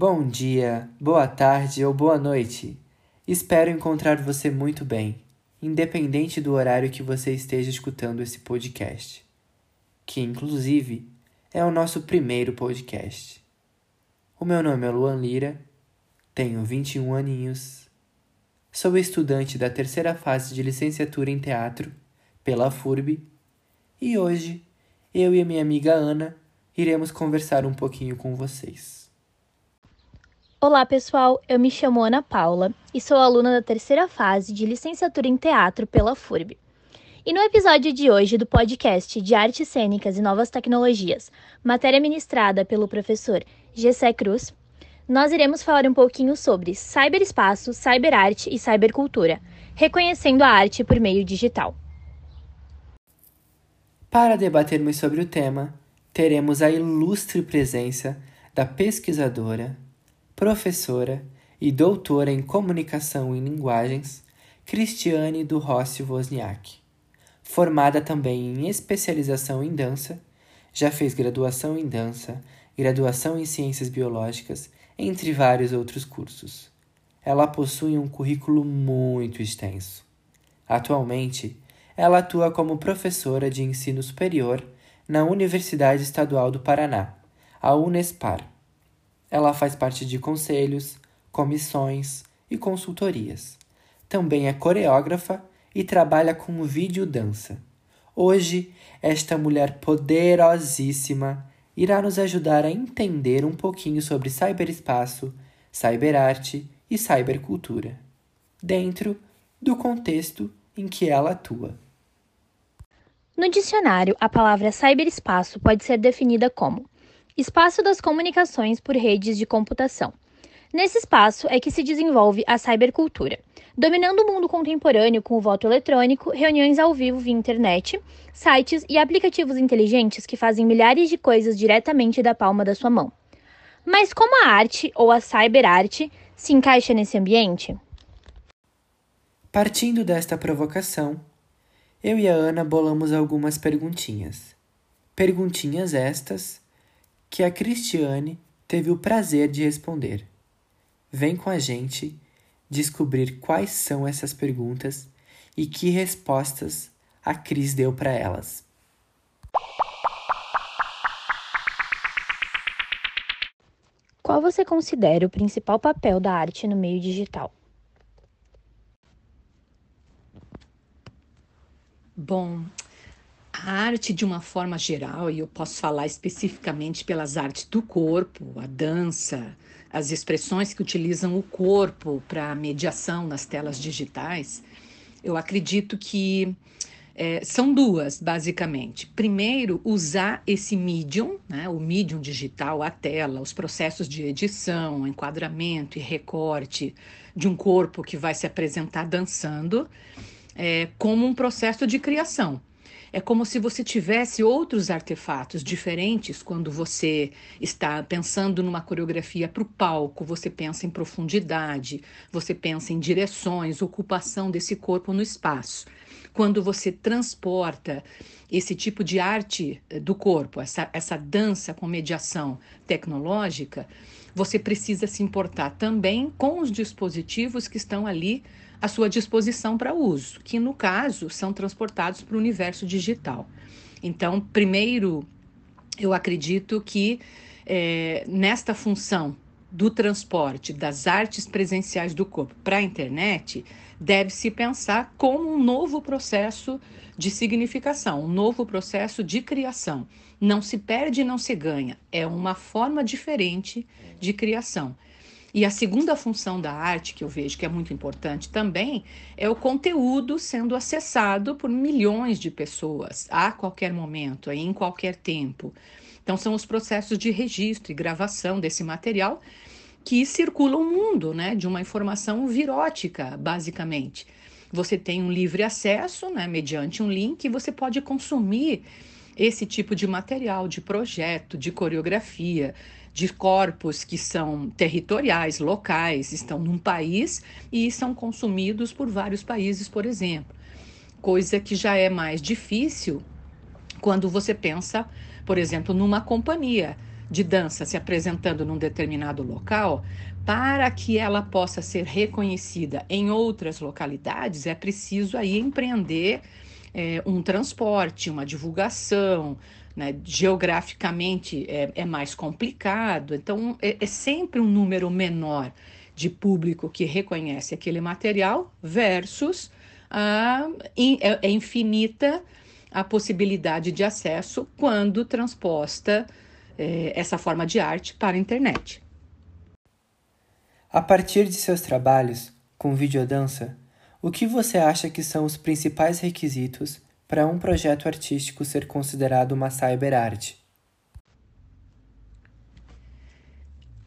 Bom dia, boa tarde ou boa noite. Espero encontrar você muito bem, independente do horário que você esteja escutando esse podcast, que inclusive é o nosso primeiro podcast. O meu nome é Luan Lira, tenho 21 aninhos, sou estudante da terceira fase de licenciatura em teatro pela FURB e hoje eu e a minha amiga Ana iremos conversar um pouquinho com vocês. Olá, pessoal. Eu me chamo Ana Paula e sou aluna da terceira fase de licenciatura em teatro pela FURB. E no episódio de hoje do podcast de Artes Cênicas e Novas Tecnologias, matéria ministrada pelo professor Gessé Cruz, nós iremos falar um pouquinho sobre cyberespaço, cyberarte e cybercultura, reconhecendo a arte por meio digital. Para debatermos sobre o tema, teremos a ilustre presença da pesquisadora, professora e doutora em comunicação e linguagens, Cristiane do Rossi Wozniak. Formada também em especialização em dança, já fez graduação em dança, graduação em ciências biológicas, entre vários outros cursos. Ela possui um currículo muito extenso. Atualmente, ela atua como professora de ensino superior na Universidade Estadual do Paraná, a Unespar. Ela faz parte de conselhos, comissões e consultorias. Também é coreógrafa e trabalha com vídeo dança. Hoje, esta mulher poderosíssima irá nos ajudar a entender um pouquinho sobre cyberespaço, cyberarte e cybercultura, dentro do contexto em que ela atua. No dicionário, a palavra cyberespaço pode ser definida como espaço das comunicações por redes de computação. Nesse espaço é que se desenvolve a cybercultura, dominando o mundo contemporâneo com o voto eletrônico, reuniões ao vivo via internet, sites e aplicativos inteligentes que fazem milhares de coisas diretamente da palma da sua mão. Mas como a arte ou a cyberarte se encaixa nesse ambiente? Partindo desta provocação, eu e a Ana bolamos algumas perguntinhas. Perguntinhas estas que a Cristiane teve o prazer de responder. Vem com a gente descobrir quais são essas perguntas e que respostas a Cris deu para elas. Qual você considera o principal papel da arte no meio digital? Bom, a arte, de uma forma geral, e eu posso falar especificamente pelas artes do corpo, a dança, as expressões que utilizam o corpo para mediação nas telas digitais, eu acredito que é, são duas, basicamente. Primeiro, usar esse medium, né, o medium digital, a tela, os processos de edição, enquadramento e recorte de um corpo que vai se apresentar dançando é, como um processo de criação. É como se você tivesse outros artefatos diferentes quando você está pensando numa coreografia para o palco. Você pensa em profundidade, você pensa em direções, ocupação desse corpo no espaço. Quando você transporta esse tipo de arte eh, do corpo, essa, essa dança com mediação tecnológica, você precisa se importar também com os dispositivos que estão ali à sua disposição para uso, que no caso são transportados para o universo digital. Então, primeiro, eu acredito que é, nesta função do transporte das artes presenciais do corpo para a internet, deve-se pensar como um novo processo de significação, um novo processo de criação. Não se perde não se ganha, é uma forma diferente de criação. E a segunda função da arte, que eu vejo que é muito importante também, é o conteúdo sendo acessado por milhões de pessoas a qualquer momento, em qualquer tempo. Então, são os processos de registro e gravação desse material que circulam o mundo, né, de uma informação virótica, basicamente. Você tem um livre acesso, né, mediante um link, e você pode consumir esse tipo de material, de projeto, de coreografia, de corpos que são territoriais, locais, estão num país e são consumidos por vários países, por exemplo. Coisa que já é mais difícil quando você pensa, por exemplo, numa companhia. de dança se apresentando num determinado local, para que ela possa ser reconhecida em outras localidades, é preciso aí empreender é, um transporte, uma divulgação, né? geograficamente é, é, mais complicado, então é, é sempre um número menor de público que reconhece aquele material versus a, é, é infinita a possibilidade de acesso quando transposta é, essa forma de arte para a internet. A partir de seus trabalhos com videodança, o que você acha que são os principais requisitos para um projeto artístico ser considerado uma cyberarte?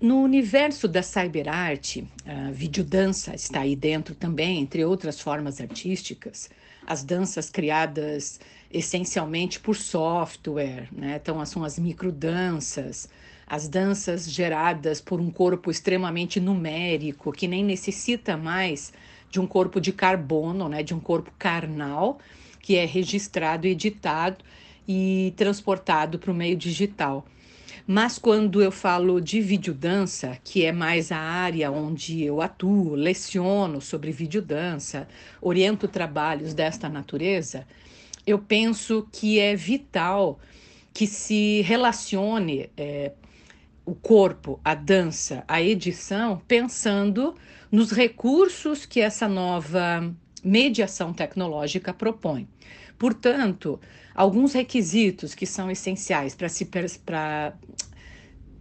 No universo da cyberarte, a videodança está aí dentro também, entre outras formas artísticas. As danças criadas essencialmente por software, né? então são as microdanças, as danças geradas por um corpo extremamente numérico, que nem necessita mais de um corpo de carbono, né? de um corpo carnal, que é registrado, editado e transportado para o meio digital. Mas quando eu falo de videodança, que é mais a área onde eu atuo, leciono sobre videodança, oriento trabalhos desta natureza, eu penso que é vital que se relacione é, o corpo, a dança, a edição, pensando nos recursos que essa nova mediação tecnológica propõe. Portanto, alguns requisitos que são essenciais para se para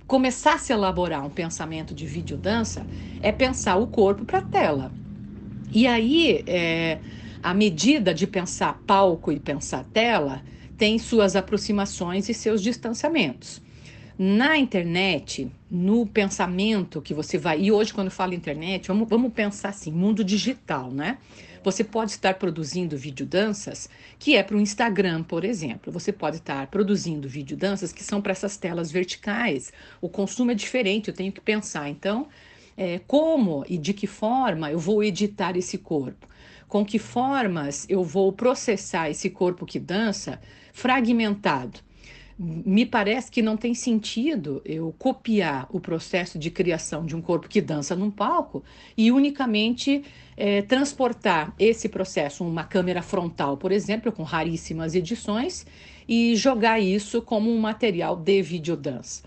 começar a se elaborar um pensamento de videodança é pensar o corpo para a tela. E aí, é, a medida de pensar palco e pensar tela tem suas aproximações e seus distanciamentos. Na internet, no pensamento que você vai. E hoje, quando falo internet, vamos, vamos pensar assim: mundo digital, né? Você pode estar produzindo videodanças que é para o Instagram, por exemplo. Você pode estar produzindo videodanças que são para essas telas verticais. O consumo é diferente, eu tenho que pensar. Então, é, como e de que forma eu vou editar esse corpo? Com que formas eu vou processar esse corpo que dança fragmentado? Me parece que não tem sentido eu copiar o processo de criação de um corpo que dança num palco e unicamente é, transportar esse processo, uma câmera frontal, por exemplo, com raríssimas edições, e jogar isso como um material de videodance.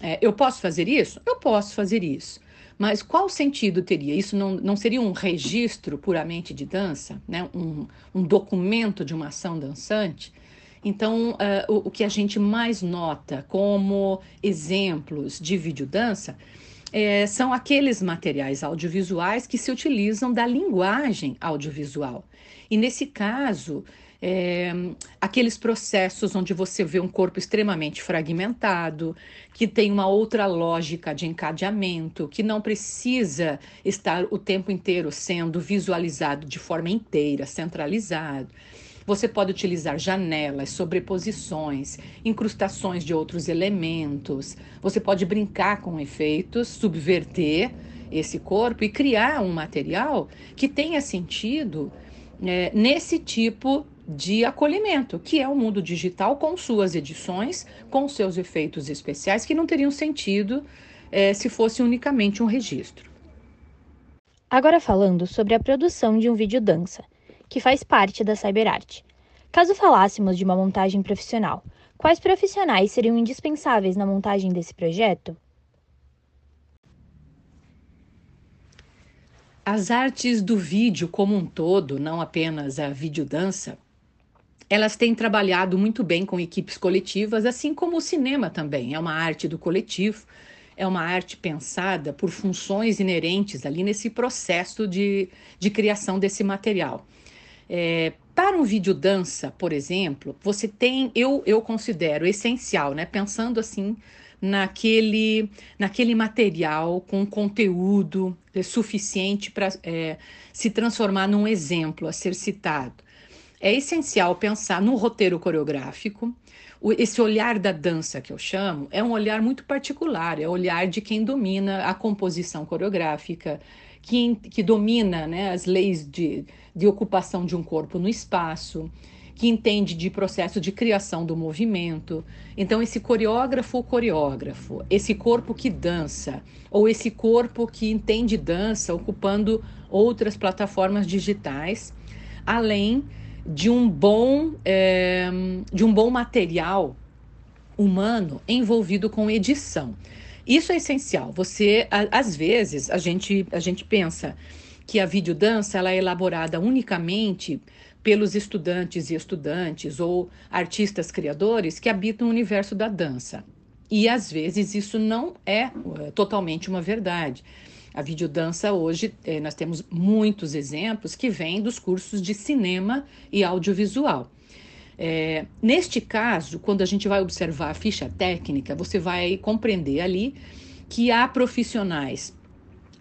É, eu posso fazer isso? Eu posso fazer isso. Mas qual sentido teria? Isso não, não seria um registro puramente de dança, né? um, um documento de uma ação dançante? Então, uh, o, o, que a gente mais nota como exemplos de videodança é, são aqueles materiais audiovisuais que se utilizam da linguagem audiovisual. E nesse caso, é, aqueles processos onde você vê um corpo extremamente fragmentado, que tem uma outra lógica de encadeamento, que não precisa estar o tempo inteiro sendo visualizado de forma inteira, centralizado. Você pode utilizar janelas, sobreposições, incrustações de outros elementos. Você pode brincar com efeitos, subverter esse corpo e criar um material que tenha sentido é, nesse tipo de acolhimento, que é o mundo digital com suas edições, com seus efeitos especiais, que não teriam sentido é, se fosse unicamente um registro. Agora falando sobre a produção de um vídeo dança que faz parte da cyberarte. Caso falássemos de uma montagem profissional, quais profissionais seriam indispensáveis na montagem desse projeto? As artes do vídeo como um todo, não apenas a videodança, elas têm trabalhado muito bem com equipes coletivas, assim como o cinema também. É uma arte do coletivo, é uma arte pensada por funções inerentes ali nesse processo de, de criação desse material. É, para um vídeo dança, por exemplo, você tem, eu, eu considero essencial, né? Pensando assim naquele, naquele material com conteúdo é, suficiente para é, se transformar num exemplo a ser citado. É essencial pensar no roteiro coreográfico. O, esse olhar da dança que eu chamo é um olhar muito particular, é o olhar de quem domina a composição coreográfica, que, que domina né, as leis de, de ocupação de um corpo no espaço, que entende de processo de criação do movimento. Então, esse coreógrafo ou coreógrafo, esse corpo que dança, ou esse corpo que entende dança, ocupando outras plataformas digitais, além de um bom, é, de um bom material humano envolvido com edição. Isso é essencial. Você, às vezes, a gente, a gente pensa que a videodança ela é elaborada unicamente pelos estudantes e estudantes ou artistas criadores que habitam o universo da dança. E às vezes isso não é, é totalmente uma verdade. A videodança hoje, eh, nós temos muitos exemplos que vêm dos cursos de cinema e audiovisual. É, neste caso, quando a gente vai observar a ficha técnica, você vai compreender ali que há profissionais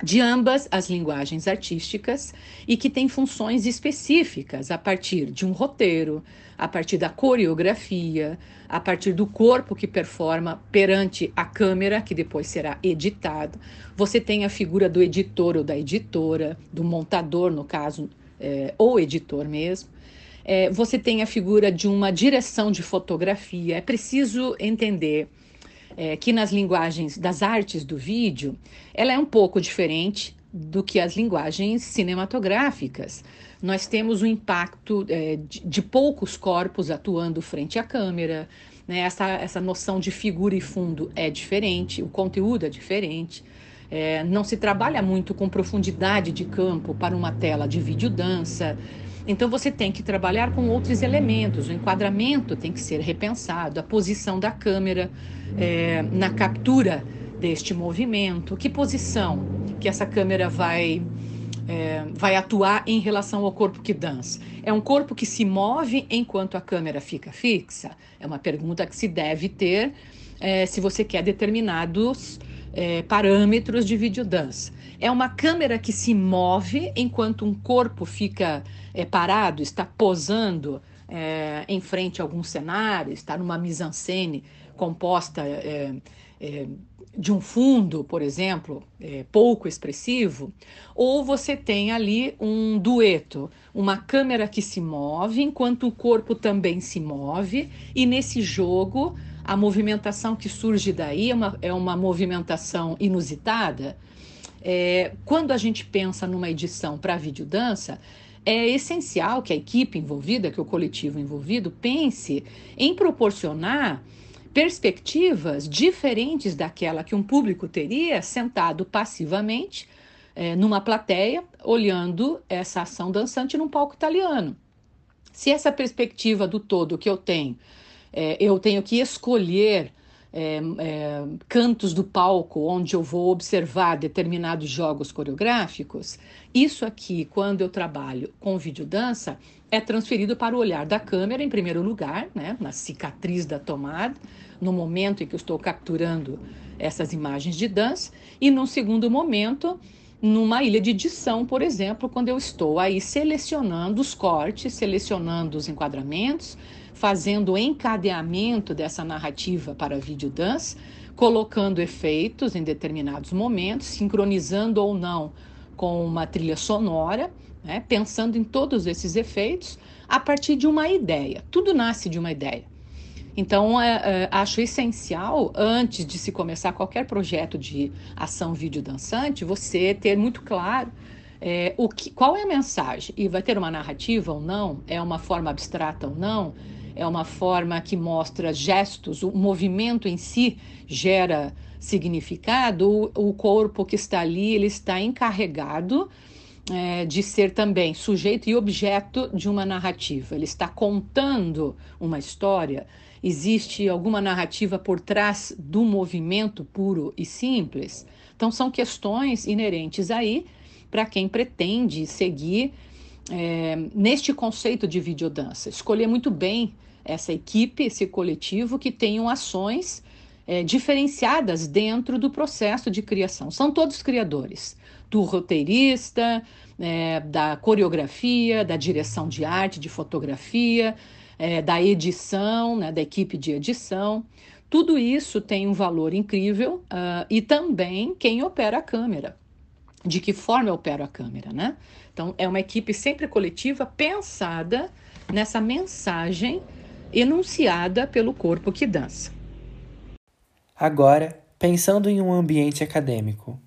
de ambas as linguagens artísticas e que têm funções específicas a partir de um roteiro, a partir da coreografia, a partir do corpo que performa perante a câmera, que depois será editado. Você tem a figura do editor ou da editora, do montador, no caso, é, ou editor mesmo. É, você tem a figura de uma direção de fotografia. É preciso entender é, que nas linguagens das artes do vídeo, ela é um pouco diferente do que as linguagens cinematográficas. Nós temos o impacto é, de, de, poucos corpos atuando frente à câmera, né? essa, essa noção de figura e fundo é diferente, o conteúdo é diferente. É, não se trabalha muito com profundidade de campo para uma tela de videodança. Então você tem que trabalhar com outros elementos. O enquadramento tem que ser repensado, a posição da câmera é, na captura deste movimento, que posição que essa câmera vai é, vai atuar em relação ao corpo que dança? É um corpo que se move enquanto a câmera fica fixa? É uma pergunta que se deve ter é, se você quer determinados é, parâmetros de videodança. É uma câmera que se move enquanto um corpo fica é, parado, está posando é, em frente a algum cenário, está numa mise-en-scène composta é, é, de um fundo, por exemplo, é, pouco expressivo, ou você tem ali um dueto, uma câmera que se move enquanto o corpo também se move, e nesse jogo a movimentação que surge daí é uma, é uma movimentação inusitada é, quando a gente pensa numa edição para videodança, é essencial que a equipe envolvida, que o coletivo envolvido, pense em proporcionar perspectivas diferentes daquela que um público teria sentado passivamente é, numa plateia, olhando essa ação dançante num palco italiano. Se essa perspectiva do todo que eu tenho, é, eu tenho que escolher é, é, cantos do palco onde eu vou observar determinados jogos coreográficos, isso aqui, quando eu trabalho com videodança, é transferido para o olhar da câmera, em primeiro lugar, né, na cicatriz da tomada, no momento em que eu estou capturando essas imagens de dança, e num segundo momento, numa ilha de edição, por exemplo, quando eu estou aí selecionando os cortes, selecionando os enquadramentos, fazendo o encadeamento dessa narrativa para vídeo dance, colocando efeitos em determinados momentos, sincronizando ou não com uma trilha sonora, né, pensando em todos esses efeitos a partir de uma ideia. Tudo nasce de uma ideia. Então, é, é, acho essencial, antes de se começar qualquer projeto de ação vídeo dançante, você ter muito claro é, o que, qual é a mensagem. E vai ter uma narrativa ou não? É uma forma abstrata ou não? É uma forma que mostra gestos, o movimento em si gera significado, o, corpo que está ali, ele está encarregado é, de ser também sujeito e objeto de uma narrativa. Ele está contando uma história. Existe alguma narrativa por trás do movimento puro e simples? Então, são questões inerentes aí para quem pretende seguir é, neste conceito de videodança. Escolher muito bem essa equipe, esse coletivo que tenham ações é, diferenciadas dentro do processo de criação. São todos criadores, do roteirista, é, da coreografia, da direção de arte, de fotografia, é, da edição, né, da equipe de edição. Tudo isso tem um valor incrível uh, e também quem opera a câmera. De que forma eu opero a câmera, né? Então, é uma equipe sempre coletiva pensada nessa mensagem enunciada pelo corpo que dança. Agora, pensando em um ambiente acadêmico,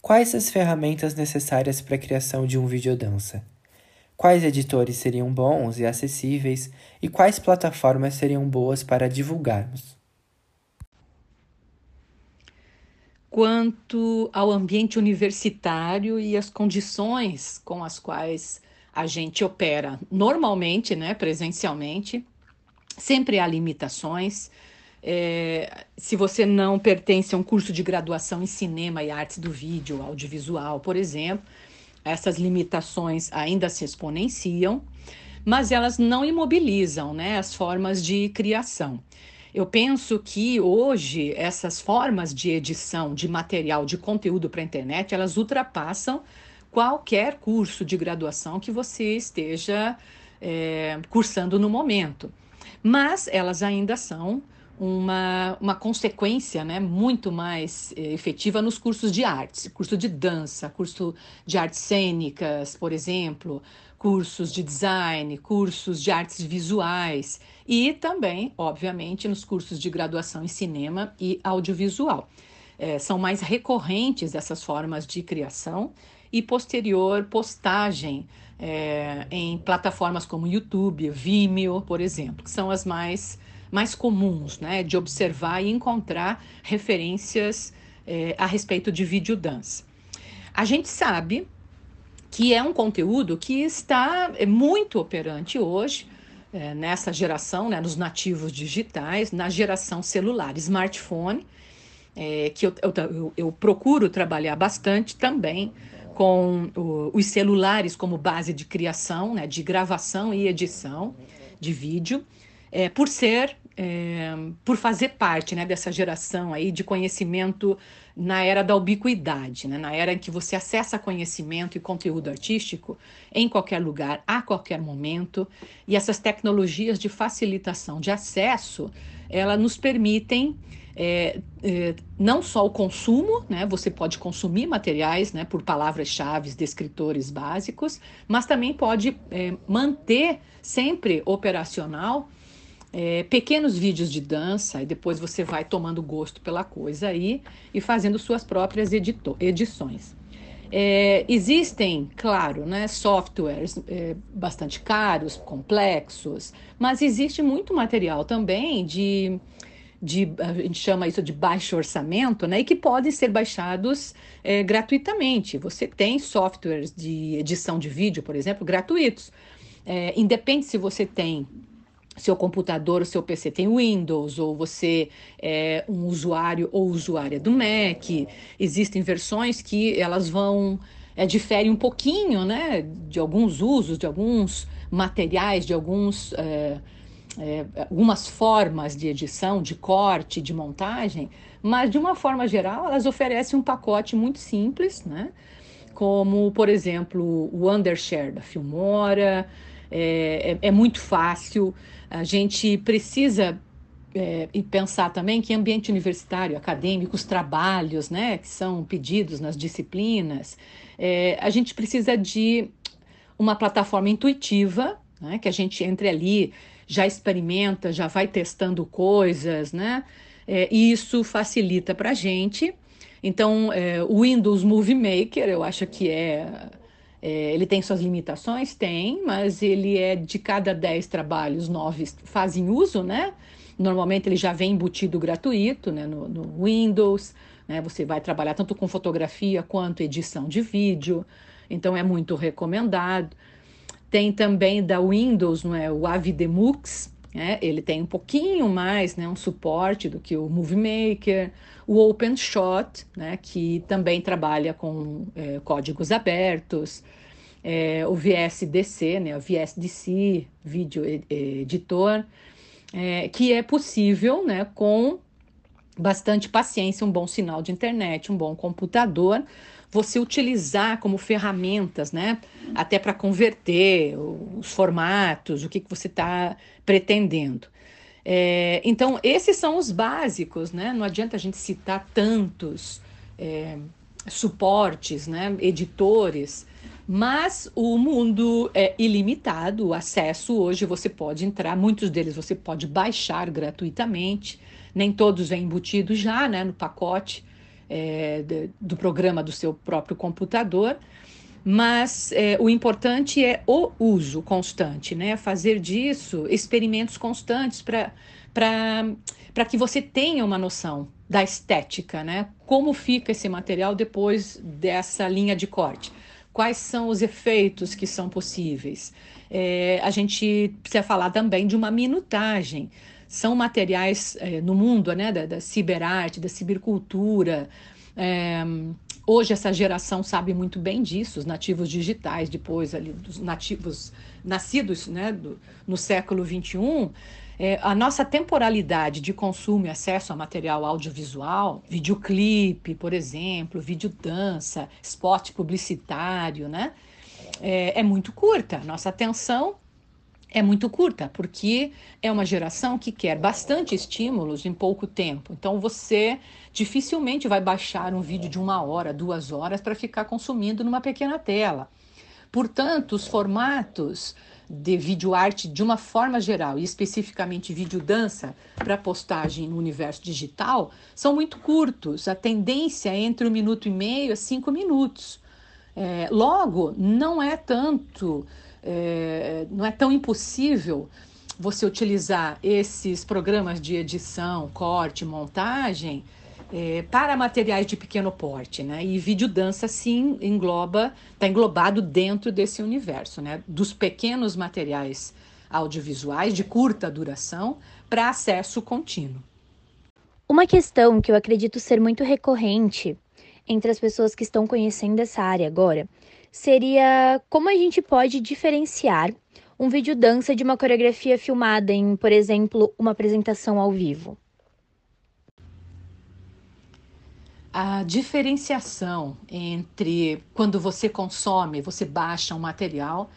quais as ferramentas necessárias para a criação de um videodança? Quais editores seriam bons e acessíveis e quais plataformas seriam boas para divulgarmos? Quanto ao ambiente universitário e as condições com as quais a gente opera normalmente, né, presencialmente, sempre há limitações. É, se você não pertence a um curso de graduação em cinema e artes do vídeo, audiovisual, por exemplo, essas limitações ainda se exponenciam, mas elas não imobilizam né, as formas de criação. Eu penso que hoje essas formas de edição de material, de conteúdo para a internet, elas ultrapassam qualquer curso de graduação que você esteja é, cursando no momento. Mas elas ainda são uma, uma consequência né, muito mais eh, efetiva nos cursos de artes, curso de dança, curso de artes cênicas, por exemplo, cursos de design, cursos de artes visuais e também, obviamente, nos cursos de graduação em cinema e audiovisual. É, são mais recorrentes essas formas de criação e posterior postagem é, em plataformas como YouTube, Vimeo, por exemplo, que são as mais mais comuns, né, de observar e encontrar referências é, a respeito de videodança. A gente sabe que é um conteúdo que está é, muito operante hoje, é, nessa geração, né, nos nativos digitais, na geração celular, smartphone, é, que eu, eu, eu, procuro trabalhar bastante também com o, os celulares como base de criação, né, de gravação e edição de vídeo é, por ser, é, por fazer parte né, dessa geração aí de conhecimento na era da ubiquidade, né, na era em que você acessa conhecimento e conteúdo artístico em qualquer lugar, a qualquer momento, e essas tecnologias de facilitação de acesso, elas nos permitem é, é, não só o consumo, né, você pode consumir materiais né, por palavras-chave, descritores básicos, mas também pode é, manter sempre operacional é, pequenos vídeos de dança e depois você vai tomando gosto pela coisa aí e fazendo suas próprias edições. É, existem, claro, né, softwares é, bastante caros, complexos, mas existe muito material também de, de, a gente chama isso de baixo orçamento, né, e que podem ser baixados é, gratuitamente. Você tem softwares de edição de vídeo, por exemplo, gratuitos. É, independe se você tem seu computador, seu PC tem Windows, ou você é um usuário ou usuária do Mac. Existem versões que elas vão é, diferem um pouquinho, né, de alguns usos, de alguns materiais, de alguns é, é, algumas formas de edição, de corte, de montagem, mas de uma forma geral elas oferecem um pacote muito simples, né? Como, por exemplo, o Undershare da Filmora, é, é, é muito fácil. A gente precisa é, e pensar também que ambiente universitário, acadêmico, os trabalhos né, que são pedidos nas disciplinas, é, a gente precisa de uma plataforma intuitiva, né, que a gente entre ali, já experimenta, já vai testando coisas, né? É, e isso facilita para a gente. Então, é, o Windows Movie Maker, eu acho que é é, ele tem suas limitações? Tem, mas ele é de cada 10 trabalhos, 9 fazem uso, né? Normalmente ele já vem embutido gratuito né? no, no Windows, né? Você vai trabalhar tanto com fotografia quanto edição de vídeo, então é muito recomendado. Tem também da Windows, não é? o Avidemux, né? ele tem um pouquinho mais, né? um suporte do que o Movie Maker, o OpenShot, né? que também trabalha com é, códigos abertos, é, o VSDC, né? o VSDC, Video Editor, é, que é possível né? com bastante paciência, um bom sinal de internet, um bom computador, você utilizar como ferramentas, né? Até para converter os formatos, o que, que você está pretendendo. É, então, esses são os básicos, né? Não adianta a gente citar tantos é, suportes, né? editores, Mas o mundo é ilimitado, o acesso hoje você pode entrar, muitos deles você pode baixar gratuitamente, nem todos vêm embutidos já né, no pacote é, de, do programa do seu próprio computador, mas é, o importante é o uso constante, né? Fazer disso experimentos constantes para que você tenha uma noção da estética, né? Como fica esse material depois dessa linha de corte quais são os efeitos que são possíveis. É, a gente precisa falar também de uma minutagem. São materiais é, no mundo né, da, da ciberarte, da cibercultura. É, hoje essa geração sabe muito bem disso, os nativos digitais, depois ali dos nativos nascidos né, do, no século XXI, é, a nossa temporalidade de consumo e acesso a material audiovisual, videoclipe, por exemplo, videodança, spot publicitário, né? É, é muito curta. Nossa atenção é muito curta, porque é uma geração que quer bastante estímulos em pouco tempo. Então você dificilmente vai baixar um vídeo de uma hora, duas horas para ficar consumindo numa pequena tela. Portanto, os formatos de vídeo arte de uma forma geral e especificamente vídeo dança para postagem no universo digital são muito curtos. A tendência é entre um minuto e meio a cinco minutos. É, logo, não é tanto, é, não é tão impossível você utilizar esses programas de edição, corte, montagem é, para materiais de pequeno porte, né? E videodança sim engloba, está englobado dentro desse universo, né? Dos pequenos materiais audiovisuais de curta duração para acesso contínuo. Uma questão que eu acredito ser muito recorrente entre as pessoas que estão conhecendo essa área agora seria como a gente pode diferenciar um vídeo dança de uma coreografia filmada em, por exemplo, uma apresentação ao vivo. a diferenciação entre quando você consome, você baixa um material,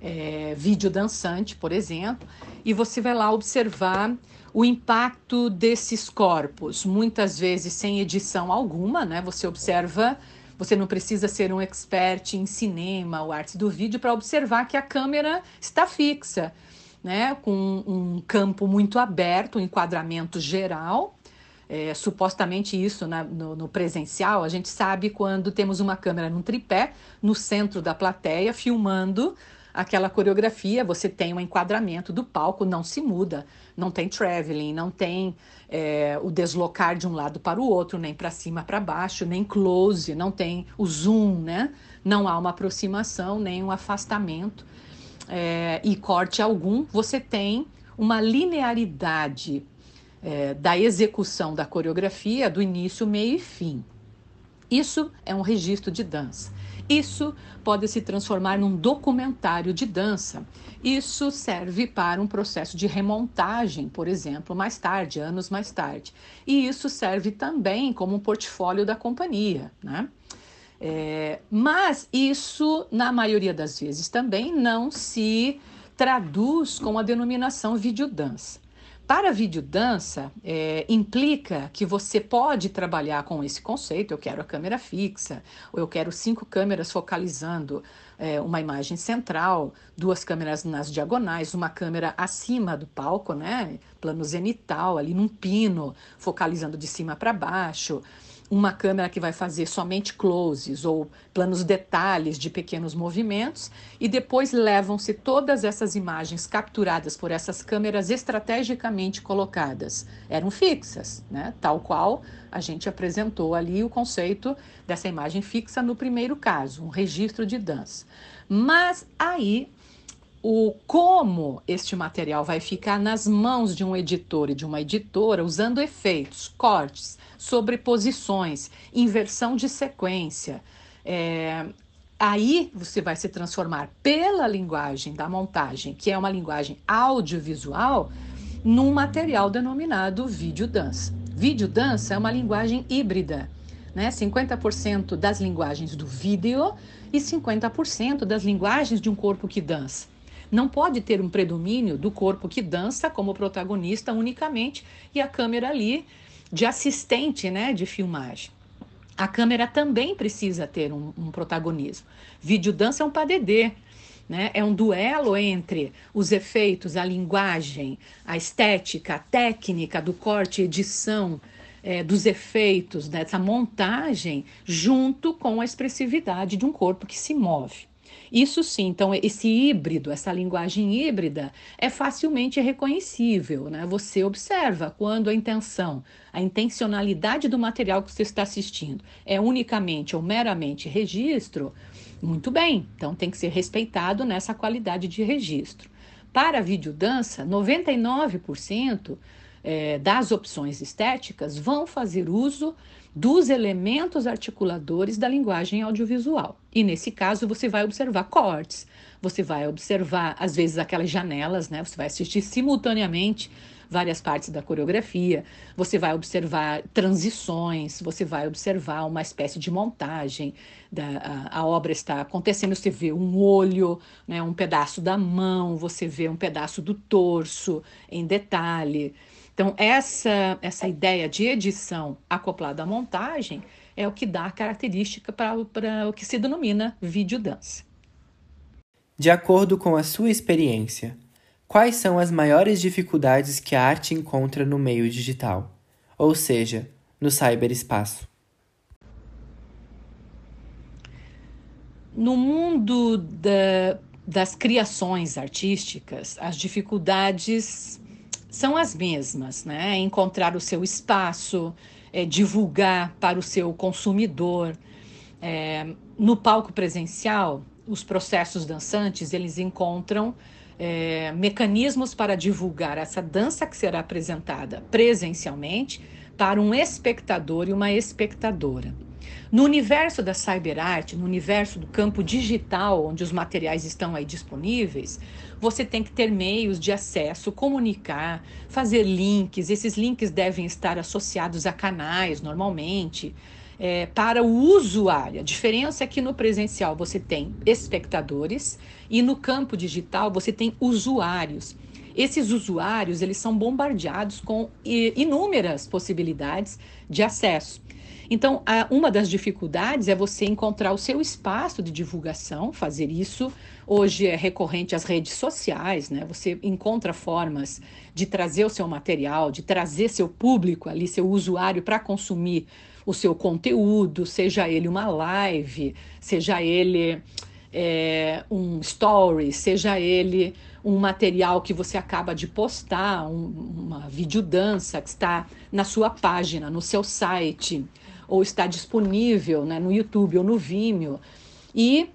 é, vídeo dançante, por exemplo, e você vai lá observar o impacto desses corpos, muitas vezes sem edição alguma, né? Você observa, você não precisa ser um expert em cinema ou arte do vídeo para observar que a câmera está fixa, né? Com um campo muito aberto, um enquadramento geral é, supostamente isso na, no, no, presencial, a gente sabe quando temos uma câmera num tripé no centro da plateia filmando aquela coreografia, você tem um enquadramento do palco, não se muda, não tem traveling, não tem é, o deslocar de um lado para o outro, nem para cima para baixo, nem close, não tem o zoom, né? Não há uma aproximação, nem um afastamento é, e corte algum, você tem uma linearidade é, da execução da coreografia do início, meio e fim. Isso é um registro de dança. Isso pode se transformar num documentário de dança. Isso serve para um processo de remontagem, por exemplo, mais tarde, anos mais tarde. E isso serve também como um portfólio da companhia, né? É, mas isso, na maioria das vezes, também não se traduz com a denominação videodança. Para a videodança, é, implica que você pode trabalhar com esse conceito. Eu quero a câmera fixa, ou eu quero cinco câmeras focalizando é, uma imagem central, duas câmeras nas diagonais, uma câmera acima do palco, né? Plano zenital, ali num pino, focalizando de cima para baixo uma câmera que vai fazer somente closes ou planos detalhes de pequenos movimentos e depois levam-se todas essas imagens capturadas por essas câmeras estrategicamente colocadas. Eram fixas, né? tal qual a gente apresentou ali o conceito dessa imagem fixa no primeiro caso, um registro de dança. Mas aí o como este material vai ficar nas mãos de um editor e de uma editora usando efeitos, cortes, sobreposições, inversão de sequência. É, aí você vai se transformar pela linguagem da montagem, que é uma linguagem audiovisual, num material denominado vídeo dança. Vídeo dança é uma linguagem híbrida, né? 50% das linguagens do vídeo e 50% das linguagens de um corpo que dança. Não pode ter um predomínio do corpo que dança como protagonista unicamente e a câmera ali de assistente né, de filmagem. a câmera também precisa ter um, um protagonismo. Videodança é um padedê, né? É um duelo entre os efeitos, a linguagem, a estética, a técnica do corte, edição, é, dos efeitos dessa montagem, junto com a expressividade de um corpo que se move. Isso sim, então esse híbrido, essa linguagem híbrida é facilmente reconhecível, né? Você observa quando a intenção, a intencionalidade do material que você está assistindo é unicamente ou meramente registro, muito bem, então tem que ser respeitado nessa qualidade de registro. Para a videodança, 99% é, das opções estéticas vão fazer uso dos elementos articuladores da linguagem audiovisual. E nesse caso, você vai observar cortes, você vai observar, às vezes, aquelas janelas, né? Você vai assistir simultaneamente várias partes da coreografia, você vai observar transições, você vai observar uma espécie de montagem, da, a, a obra está acontecendo, você vê um olho, né, um pedaço da mão, você vê um pedaço do torso em detalhe. Então, essa, essa ideia de edição acoplada à montagem é o que dá a característica para o que se denomina videodança. De acordo com a sua experiência, Quais são as maiores dificuldades que a arte encontra no meio digital, ou seja, no cyberespaço? No mundo da, das criações artísticas, as dificuldades são as mesmas, né? Encontrar o seu espaço, é, divulgar para o seu consumidor. É, no palco presencial, os processos dançantes eles encontram é, mecanismos para divulgar essa dança que será apresentada presencialmente para um espectador e uma espectadora. No universo da cyberarte, no universo do campo digital, onde os materiais estão aí disponíveis, você tem que ter meios de acesso, comunicar, fazer links. Esses links devem estar associados a canais normalmente é, para o usuário. A diferença é que no presencial você tem espectadores e no campo digital você tem usuários. Esses usuários eles são bombardeados com inúmeras possibilidades de acesso. Então, uma das dificuldades é você encontrar o seu espaço de divulgação, fazer isso. Hoje é recorrente às redes sociais, né? Você encontra formas de trazer o seu material, de trazer seu público ali, seu usuário para consumir o seu conteúdo, seja ele uma live, seja ele é, um story, seja ele um material que você acaba de postar, um, uma videodança que está na sua página, no seu site, ou está disponível né, no YouTube ou no Vimeo. E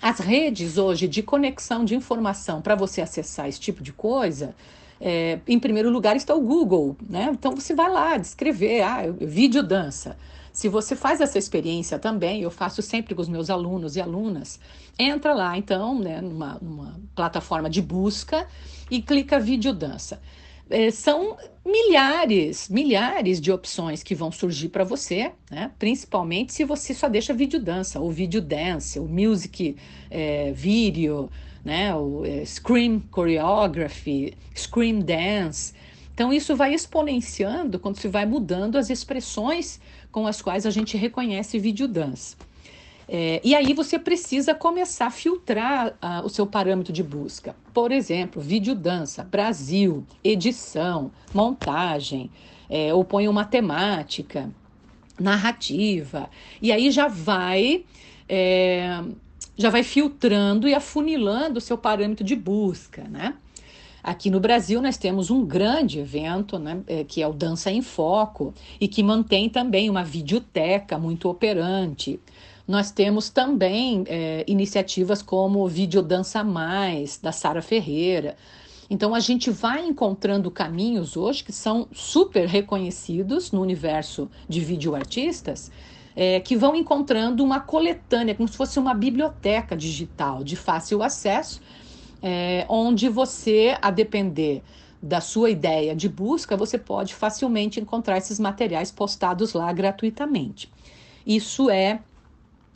as redes hoje de conexão de informação para você acessar esse tipo de coisa é, em primeiro lugar está o Google, né? Então você vai lá descrever, ah, vídeo dança. Se você faz essa experiência também, eu faço sempre com os meus alunos e alunas, entra lá então, né, numa, numa plataforma de busca e clica vídeo dança. É, são milhares, milhares de opções que vão surgir para você, né? principalmente se você só deixa vídeo dança, ou vídeo dance, ou music é, video, né? O é, Scream Choreography, Scream Dance. Então, isso vai exponenciando quando se vai mudando as expressões com as quais a gente reconhece vídeo dance. É, e aí você precisa começar a filtrar uh, o seu parâmetro de busca. Por exemplo, vídeo dança, Brasil, edição, montagem, é, ou põe uma temática, narrativa. E aí já vai é, já vai filtrando e afunilando o seu parâmetro de busca, né? Aqui no Brasil nós temos um grande evento, né, é, que é o Dança em Foco e que mantém também uma videoteca muito operante. Nós temos também é, iniciativas como Vídeo Dança Mais, da Sara Ferreira. Então a gente vai encontrando caminhos hoje que são super reconhecidos no universo de videoartistas é, que vão encontrando uma coletânea, como se fosse uma biblioteca digital de fácil acesso, é, onde você, a depender da sua ideia de busca, você pode facilmente encontrar esses materiais postados lá gratuitamente. Isso é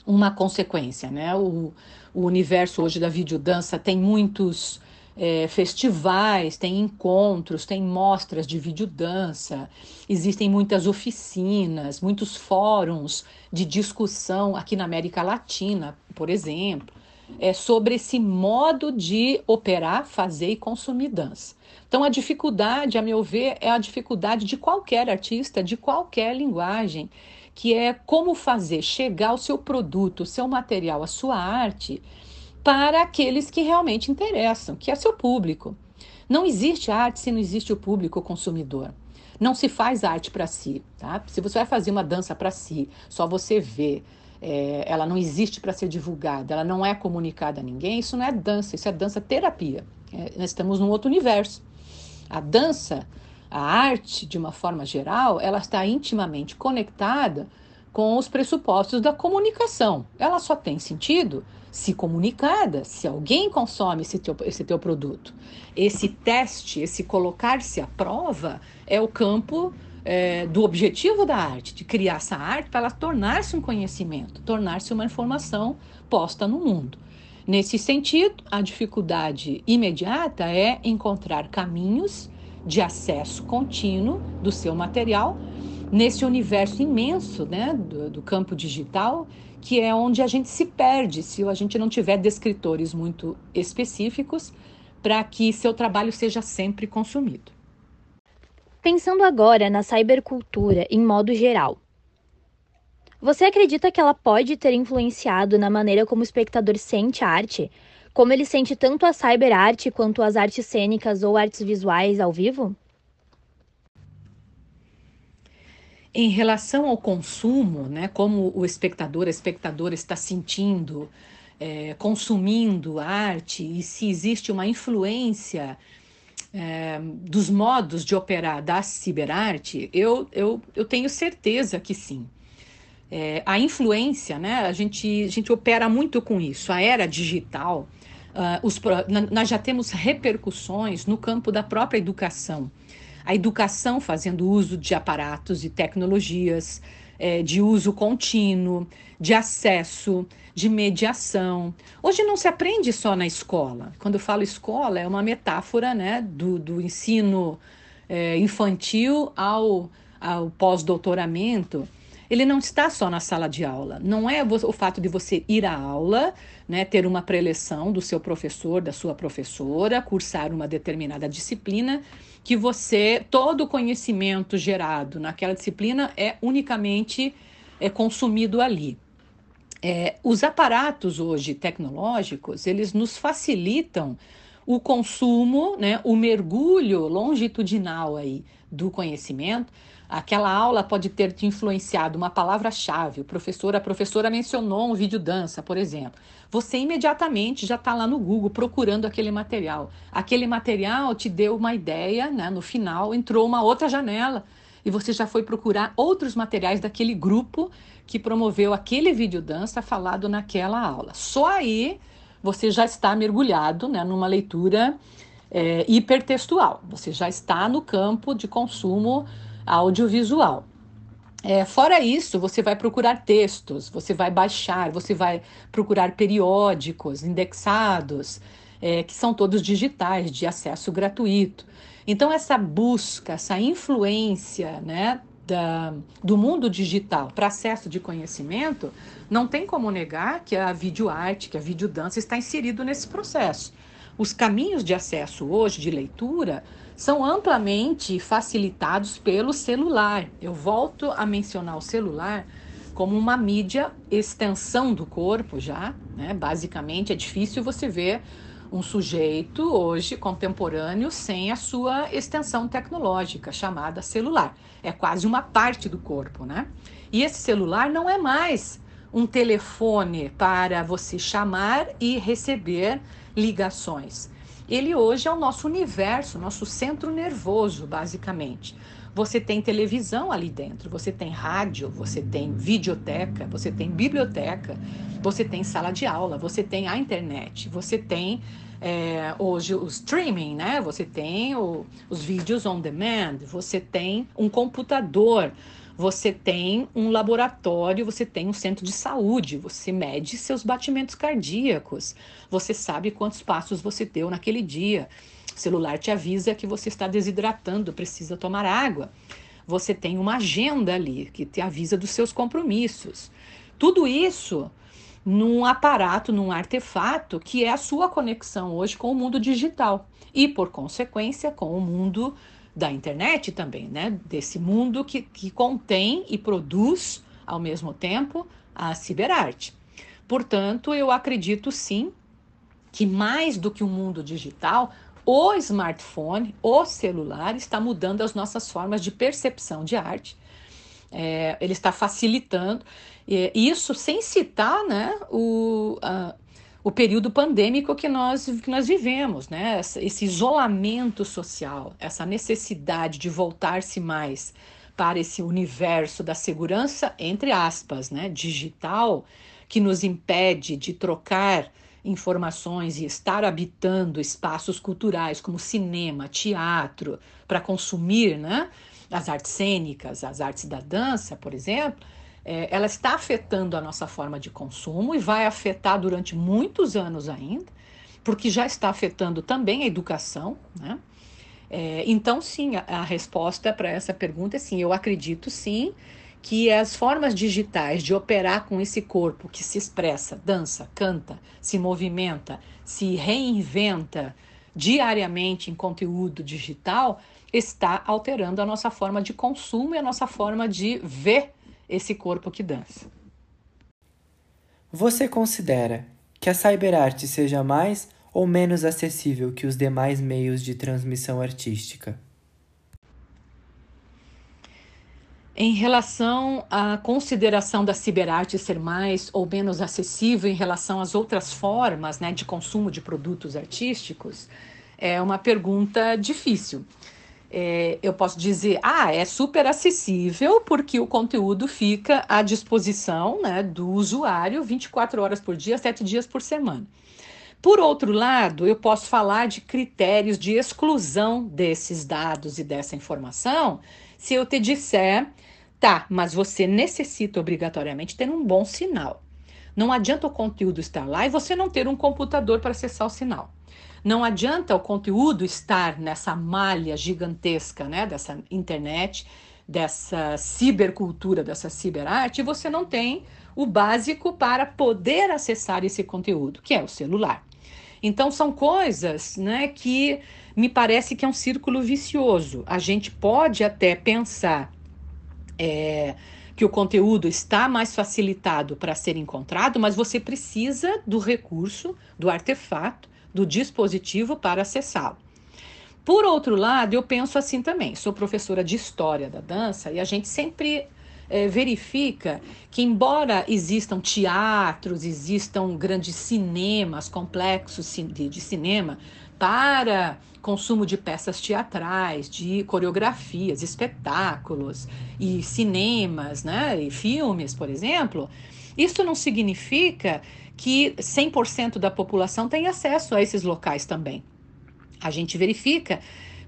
uma consequência, né? O, o universo hoje da videodança tem muitos é, festivais, tem encontros, tem mostras de videodança, existem muitas oficinas, muitos fóruns de discussão aqui na América Latina, por exemplo, é, sobre esse modo de operar, fazer e consumir dança. Então, a dificuldade, a meu ver, é a dificuldade de qualquer artista, de qualquer linguagem, que é como fazer chegar o seu produto, o seu material, a sua arte para aqueles que realmente interessam, que é seu público. Não existe arte se não existe o público o consumidor. Não se faz arte para si, tá? Se você vai fazer uma dança para si, só você vê, é, ela não existe para ser divulgada, ela não é comunicada a ninguém, isso não é dança, isso é dança terapia. É, nós estamos num outro universo. A dança, a arte, de uma forma geral, ela está intimamente conectada com os pressupostos da comunicação. Ela só tem sentido se comunicada, se alguém consome esse teu, esse teu produto. Esse teste, esse colocar-se à prova, é o campo é, do objetivo da arte, de criar essa arte para ela tornar-se um conhecimento, tornar-se uma informação posta no mundo. Nesse sentido, a dificuldade imediata é encontrar caminhos de acesso contínuo do seu material nesse universo imenso né, do, do campo digital que é onde a gente se perde se a gente não tiver descritores muito específicos para que seu trabalho seja sempre consumido. Pensando agora na cybercultura em modo geral, você acredita que ela pode ter influenciado na maneira como o espectador sente a arte? Como ele sente tanto a cyberarte quanto as artes cênicas ou artes visuais ao vivo? Em relação ao consumo, né, como o espectador, a espectadora está sentindo, é, consumindo arte e se existe uma influência é, dos modos de operar da ciberarte, eu, eu, eu tenho certeza que sim. É, a influência, né, a, gente, a gente opera muito com isso. A era digital, uh, os, nós já temos repercussões no campo da própria educação a educação fazendo uso de aparatos e tecnologias é, de uso contínuo, de acesso, de mediação. Hoje não se aprende só na escola. Quando eu falo escola, é uma metáfora né, do, do ensino é, infantil ao, ao pós-doutoramento ele não está só na sala de aula. Não é o fato de você ir à aula, né, ter uma preleção do seu professor, da sua professora, cursar uma determinada disciplina, que você, todo o conhecimento gerado naquela disciplina é unicamente é, consumido ali. É, os aparatos hoje tecnológicos, eles nos facilitam o consumo, né, o mergulho longitudinal aí do conhecimento, Aquela aula pode ter te influenciado uma palavra-chave. O professor, a professora mencionou um vídeo dança, por exemplo. Você imediatamente já está lá no Google procurando aquele material. Aquele material te deu uma ideia, né? No final entrou uma outra janela e você já foi procurar outros materiais daquele grupo que promoveu aquele vídeo dança falado naquela aula. Só aí você já está mergulhado, né? Numa leitura é, hipertextual. Você já está no campo de consumo audiovisual. É, fora isso, você vai procurar textos, você vai baixar, você vai procurar periódicos indexados, é, que são todos digitais, de acesso gratuito. Então, essa busca, essa influência né, da, do mundo digital para acesso de conhecimento, não tem como negar que a videoarte, que a videodança está inserido nesse processo. Os caminhos de acesso hoje, de leitura, são amplamente facilitados pelo celular. Eu volto a mencionar o celular como uma mídia extensão do corpo já, né? Basicamente é difícil você ver um sujeito hoje contemporâneo sem a sua extensão tecnológica chamada celular. É quase uma parte do corpo, né? E esse celular não é mais um telefone para você chamar e receber ligações ele hoje é o nosso universo, nosso centro nervoso, basicamente. Você tem televisão ali dentro, você tem rádio, você tem videoteca, você tem biblioteca, você tem sala de aula, você tem a internet, você tem é, hoje o streaming, né? Você tem o, os vídeos on demand, você tem um computador, você tem um laboratório, você tem um centro de saúde, você mede seus batimentos cardíacos, você sabe quantos passos você deu naquele dia. O celular te avisa que você está desidratando, precisa tomar água. Você tem uma agenda ali que te avisa dos seus compromissos. Tudo isso num aparato, num artefato que é a sua conexão hoje com o mundo digital e, por consequência, com o mundo da internet também, né? Desse mundo que, que contém e produz ao mesmo tempo a ciberarte. Portanto, eu acredito sim que mais do que o um mundo digital, o smartphone, o celular está mudando as nossas formas de percepção de arte. É, ele está facilitando é, isso sem citar né, o, a, o período pandêmico que nós, que nós vivemos, né? Esse isolamento social, essa necessidade de voltar-se mais para esse universo da segurança, entre aspas, né? digital, que nos impede de trocar informações e estar habitando espaços culturais como cinema, teatro, para consumir né? as artes cênicas, as artes da dança, por exemplo é, ela está afetando a nossa forma de consumo e vai afetar durante muitos anos ainda, porque já está afetando também a educação, né? É, então, sim, a, a resposta para essa pergunta é sim. Eu acredito sim que as formas digitais de operar com esse corpo que se expressa, dança, canta, se movimenta, se reinventa diariamente em conteúdo digital, está alterando a nossa forma de consumo e a nossa forma de ver esse corpo que dança. Você considera que a cyberarte seja mais ou menos acessível que os demais meios de transmissão artística? Em relação à consideração da ciberarte ser mais ou menos acessível em relação às outras formas né, de consumo de produtos artísticos, é uma pergunta difícil é, eu posso dizer, ah, é super acessível porque o conteúdo fica à disposição né, do usuário 24 horas por dia, 7 dias por semana. Por outro lado, eu posso falar de critérios de exclusão desses dados e dessa informação se eu te disser, tá, mas você necessita obrigatoriamente ter um bom sinal. Não adianta o conteúdo estar lá e você não ter um computador para acessar o sinal. Não adianta o conteúdo estar nessa malha gigantesca, né, dessa internet, dessa cibercultura, dessa ciberarte, você não tem o básico para poder acessar esse conteúdo, que é o celular. Então são coisas, né, que me parece que é um círculo vicioso. A gente pode até pensar é, que o conteúdo está mais facilitado para ser encontrado, mas você precisa do recurso, do artefato, do dispositivo para acessá-lo. Por outro lado, eu penso assim também. Sou professora de história da dança e a gente sempre é, verifica que, embora existam teatros, existam grandes cinemas, complexos de, de cinema para consumo de peças teatrais, de coreografias, espetáculos e cinemas, né, e filmes, por exemplo, isso não significa que 100% da população tem acesso a esses locais também. A gente verifica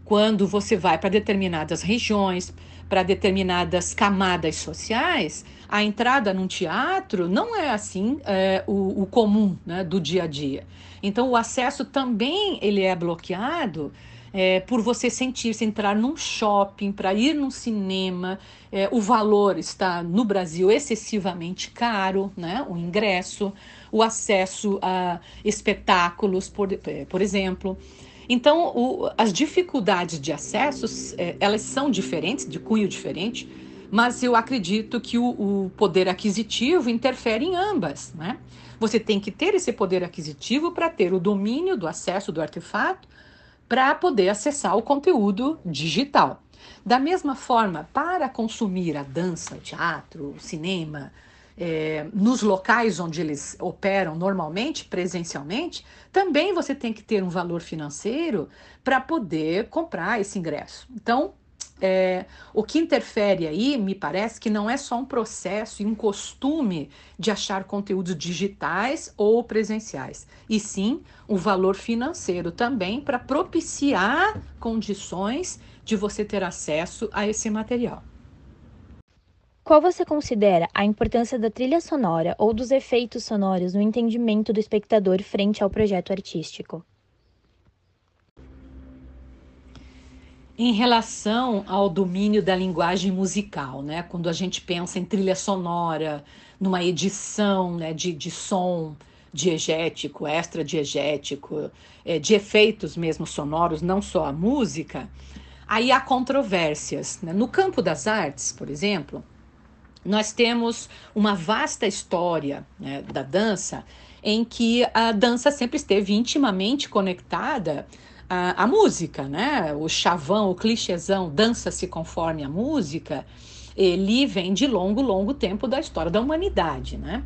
quando você vai para determinadas regiões, para determinadas camadas sociais, a entrada num teatro não é assim é, o, o, comum né, do dia a dia. Então o acesso também ele é bloqueado é, por você sentir-se entrar num shopping, para ir num cinema, é, o valor está no Brasil excessivamente caro, né? O ingresso, o acesso a espetáculos, por, é, por exemplo. Então, o, as dificuldades de acesso, é, elas são diferentes, de cunho diferente, mas eu acredito que o, o, poder aquisitivo interfere em ambas, né? Você tem que ter esse poder aquisitivo para ter o domínio do acesso do artefato, para poder acessar o conteúdo digital. Da mesma forma, para consumir a dança, o teatro, o cinema, é, nos locais onde eles operam normalmente, presencialmente, também você tem que ter um valor financeiro para poder comprar esse ingresso. Então, é, o que interfere aí, me parece que não é só um processo e um costume de achar conteúdos digitais ou presenciais, e sim um valor financeiro também para propiciar condições de você ter acesso a esse material. qual você considera a importância da trilha sonora ou dos efeitos sonoros no entendimento do espectador frente ao projeto artístico? Em relação ao domínio da linguagem musical, né? quando a gente pensa em trilha sonora, numa edição né, de, de som diegético, extra-diegético, é, de efeitos mesmo sonoros, não só a música, aí há controvérsias. Né? No campo das artes, por exemplo, nós temos uma vasta história né, da dança em que a dança sempre esteve intimamente conectada a, a música, né? O chavão, o clichêzão, dança-se conforme a música, ele vem de longo, longo tempo da história da humanidade, né?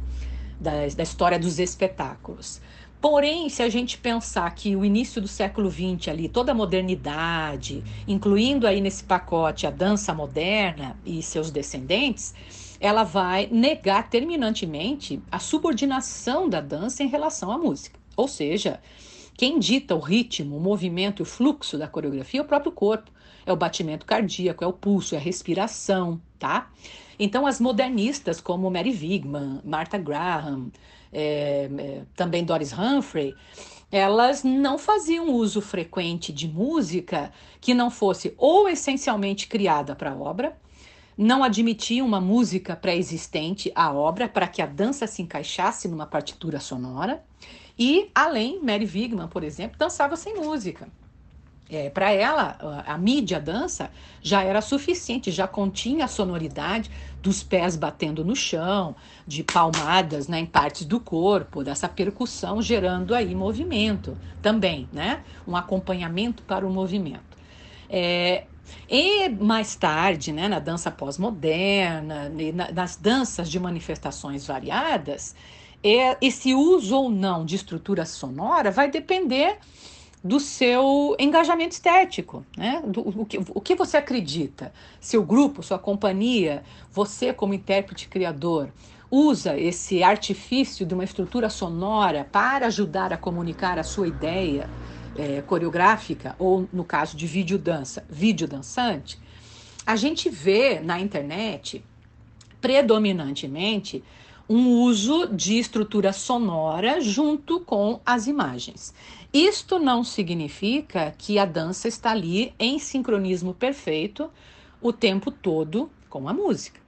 Da, da história dos espetáculos. Porém, se a gente pensar que o início do século XX ali, toda a modernidade, incluindo aí nesse pacote a dança moderna e seus descendentes, ela vai negar terminantemente a subordinação da dança em relação à música. Ou seja, quem dita o ritmo, o movimento e o fluxo da coreografia é o próprio corpo. É o batimento cardíaco, é o pulso, é a respiração, tá? Então, as modernistas como Mary Wigman, Martha Graham, é, é, também Doris Humphrey, elas não faziam uso frequente de música que não fosse ou essencialmente criada para a obra, não admitiam uma música pré-existente à obra para que a dança se encaixasse numa partitura sonora, e além, Mary Wigman, por exemplo, dançava sem música. É, para ela, a, mídia dança já era suficiente, já continha a sonoridade dos pés batendo no chão, de palmadas né, em partes do corpo, dessa percussão gerando aí movimento também, né? Um acompanhamento para o movimento. É, e mais tarde, né, na dança pós-moderna, na, nas danças de manifestações variadas, é, esse uso ou não de estrutura sonora vai depender do seu engajamento estético, né? Do, o, que, o que você acredita? Seu grupo, sua companhia, você como intérprete criador, usa esse artifício de uma estrutura sonora para ajudar a comunicar a sua ideia é, coreográfica, ou no caso de vídeo dança, vídeo dançante, a gente vê na internet predominantemente um uso de estrutura sonora junto com as imagens. Isto não significa que a dança está ali em sincronismo perfeito o tempo todo com a música.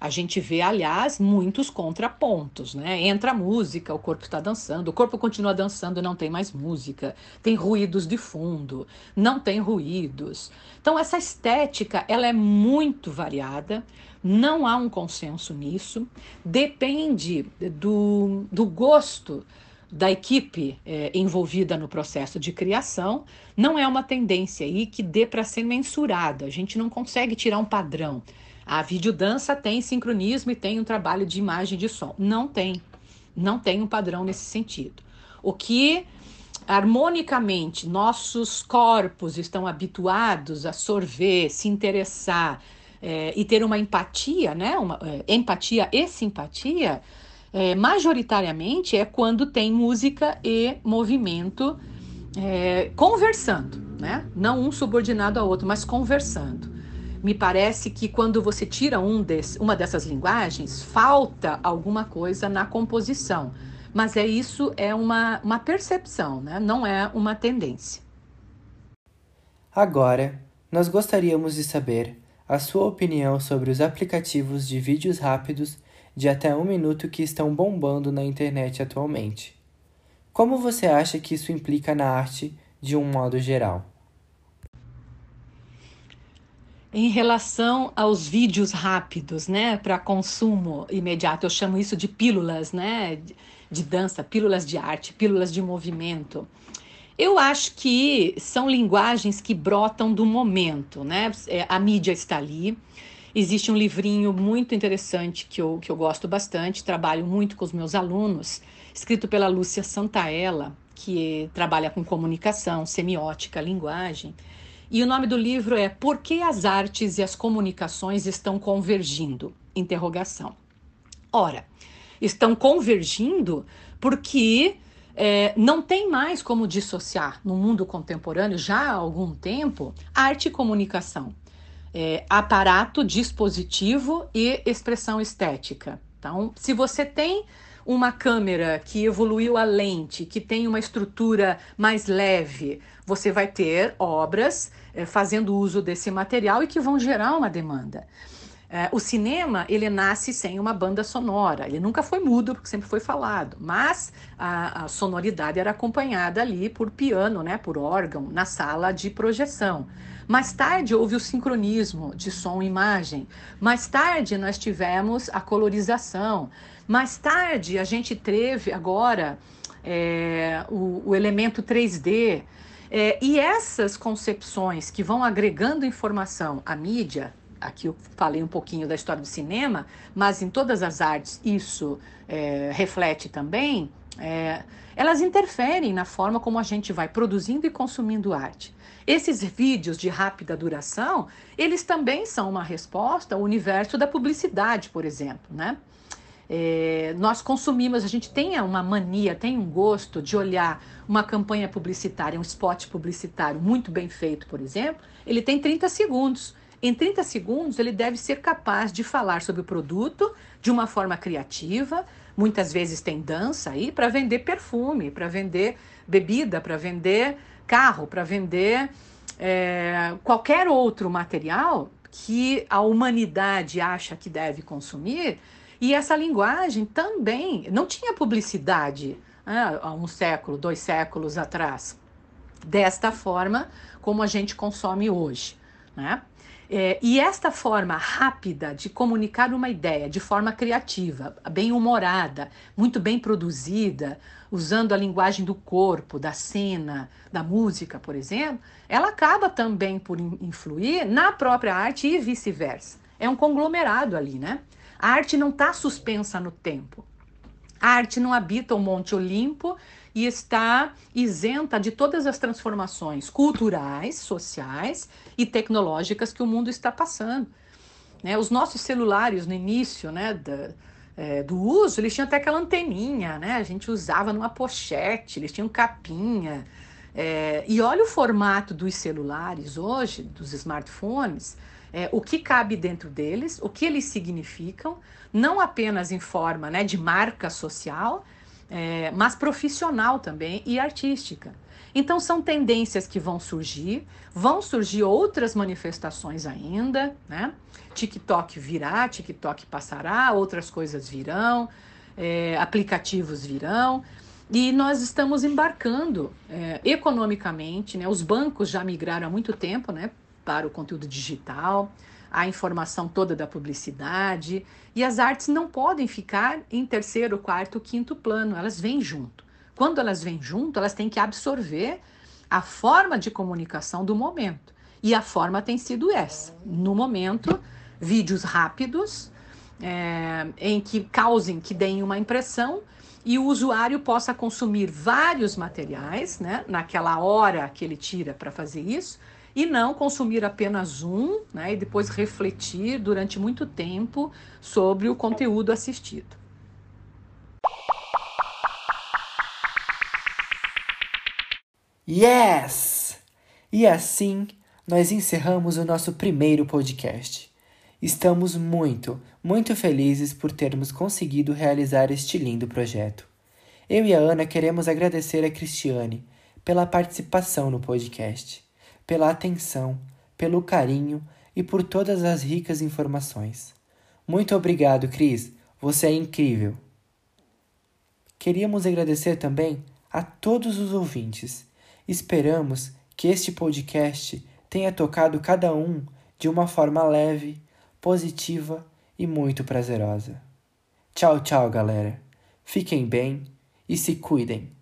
A gente vê, aliás, muitos contrapontos, né? Entra a música, o corpo está dançando, o corpo continua dançando, não tem mais música, tem ruídos de fundo, não tem ruídos. Então essa estética, ela é muito variada, não há um consenso nisso, depende do, do gosto da equipe é, envolvida no processo de criação, não é uma tendência aí que dê para ser mensurada. A gente não consegue tirar um padrão. A videodança tem sincronismo e tem um trabalho de imagem de som. Não tem. Não tem um padrão nesse sentido. O que harmonicamente nossos corpos estão habituados a sorver, se interessar é, e ter uma empatia, né? Uma é, empatia e simpatia, é, majoritariamente é quando tem música e movimento é, conversando, né? Não um subordinado ao outro, mas conversando me parece que quando você tira um desse, uma dessas linguagens, falta alguma coisa na composição. Mas é isso é uma, uma percepção, né? não é uma tendência. Agora, nós gostaríamos de saber a sua opinião sobre os aplicativos de vídeos rápidos de até um minuto que estão bombando na internet atualmente. Como você acha que isso implica na arte de um modo geral? Em relação aos vídeos rápidos, né, para consumo imediato, eu chamo isso de pílulas, né, de, dança, pílulas de arte, pílulas de movimento. Eu acho que são linguagens que brotam do momento, né? É, a mídia está ali. Existe um livrinho muito interessante que eu, que eu gosto bastante, trabalho muito com os meus alunos, escrito pela Lúcia Santaella, que trabalha com comunicação, semiótica, linguagem. E o nome do livro é Por que as artes e as comunicações estão convergindo? Interrogação. Ora, estão convergindo porque é, não tem mais como dissociar no mundo contemporâneo, já há algum tempo, arte e comunicação. é, aparato, dispositivo e expressão estética. Então, se você tem uma câmera que evoluiu a lente, que tem uma estrutura mais leve, você vai ter obras é, fazendo uso desse material e que vão gerar uma demanda. É, o cinema, ele nasce sem uma banda sonora, ele nunca foi mudo, porque sempre foi falado, mas a, a, sonoridade era acompanhada ali por piano, né, por órgão, na sala de projeção. Mais tarde houve o sincronismo de som e imagem. Mais tarde nós tivemos a colorização. Mais tarde a gente teve agora é, o, o elemento 3D. É, e essas concepções que vão agregando informação à mídia, aqui eu falei um pouquinho da história do cinema, mas em todas as artes isso é, reflete também, é, elas interferem na forma como a gente vai produzindo e consumindo arte. Esses vídeos de rápida duração, eles também são uma resposta ao universo da publicidade, por exemplo, né? É, nós consumimos, a gente tem uma mania, tem um gosto de olhar uma campanha publicitária, um spot publicitário muito bem feito, por exemplo, ele tem 30 segundos. Em 30 segundos, ele deve ser capaz de falar sobre o produto de uma forma criativa. Muitas vezes tem dança aí para vender perfume, para vender bebida, para vender carro, para vender é, qualquer outro material que a humanidade acha que deve consumir. E essa linguagem também não tinha publicidade né, há um século, dois séculos atrás, desta forma como a gente consome hoje. Né? É, e esta forma rápida de comunicar uma ideia de forma criativa, bem humorada, muito bem produzida, usando a linguagem do corpo, da cena, da música, por exemplo, ela acaba também por influir na própria arte e vice-versa. É um conglomerado ali, né? A arte não está suspensa no tempo. A arte não habita o Monte Olimpo e está isenta de todas as transformações culturais, sociais e tecnológicas que o mundo está passando. Né? Os nossos celulares no início né, da, é, do uso, eles tinham até aquela anteninha, né? a gente usava numa pochete, eles tinham capinha. É, e olha o formato dos celulares hoje, dos smartphones, é, o que cabe dentro deles, o que eles significam, não apenas em forma né, de marca social, é, mas profissional também e artística. Então, são tendências que vão surgir, vão surgir outras manifestações ainda, né? TikTok virá, TikTok passará, outras coisas virão, é, aplicativos virão, e nós estamos embarcando é, economicamente, né? Os bancos já migraram há muito tempo, né? Para o conteúdo digital, a informação toda da publicidade. E as artes não podem ficar em terceiro, quarto, quinto plano, elas vêm junto. Quando elas vêm junto, elas têm que absorver a forma de comunicação do momento. E a forma tem sido essa. No momento, vídeos rápidos, é, em que causem, que deem uma impressão e o usuário possa consumir vários materiais, né, naquela hora que ele tira para fazer isso, e não consumir apenas um né, e depois refletir durante muito tempo sobre o conteúdo assistido. Yes! E assim nós encerramos o nosso primeiro podcast. Estamos muito, muito felizes por termos conseguido realizar este lindo projeto. Eu e a Ana queremos agradecer a Cristiane pela participação no podcast pela atenção, pelo carinho e por todas as ricas informações. Muito obrigado, Cris. Você é incrível. Queríamos agradecer também a todos os ouvintes. Esperamos que este podcast tenha tocado cada um de uma forma leve, positiva e muito prazerosa. Tchau, tchau, galera. Fiquem bem e se cuidem.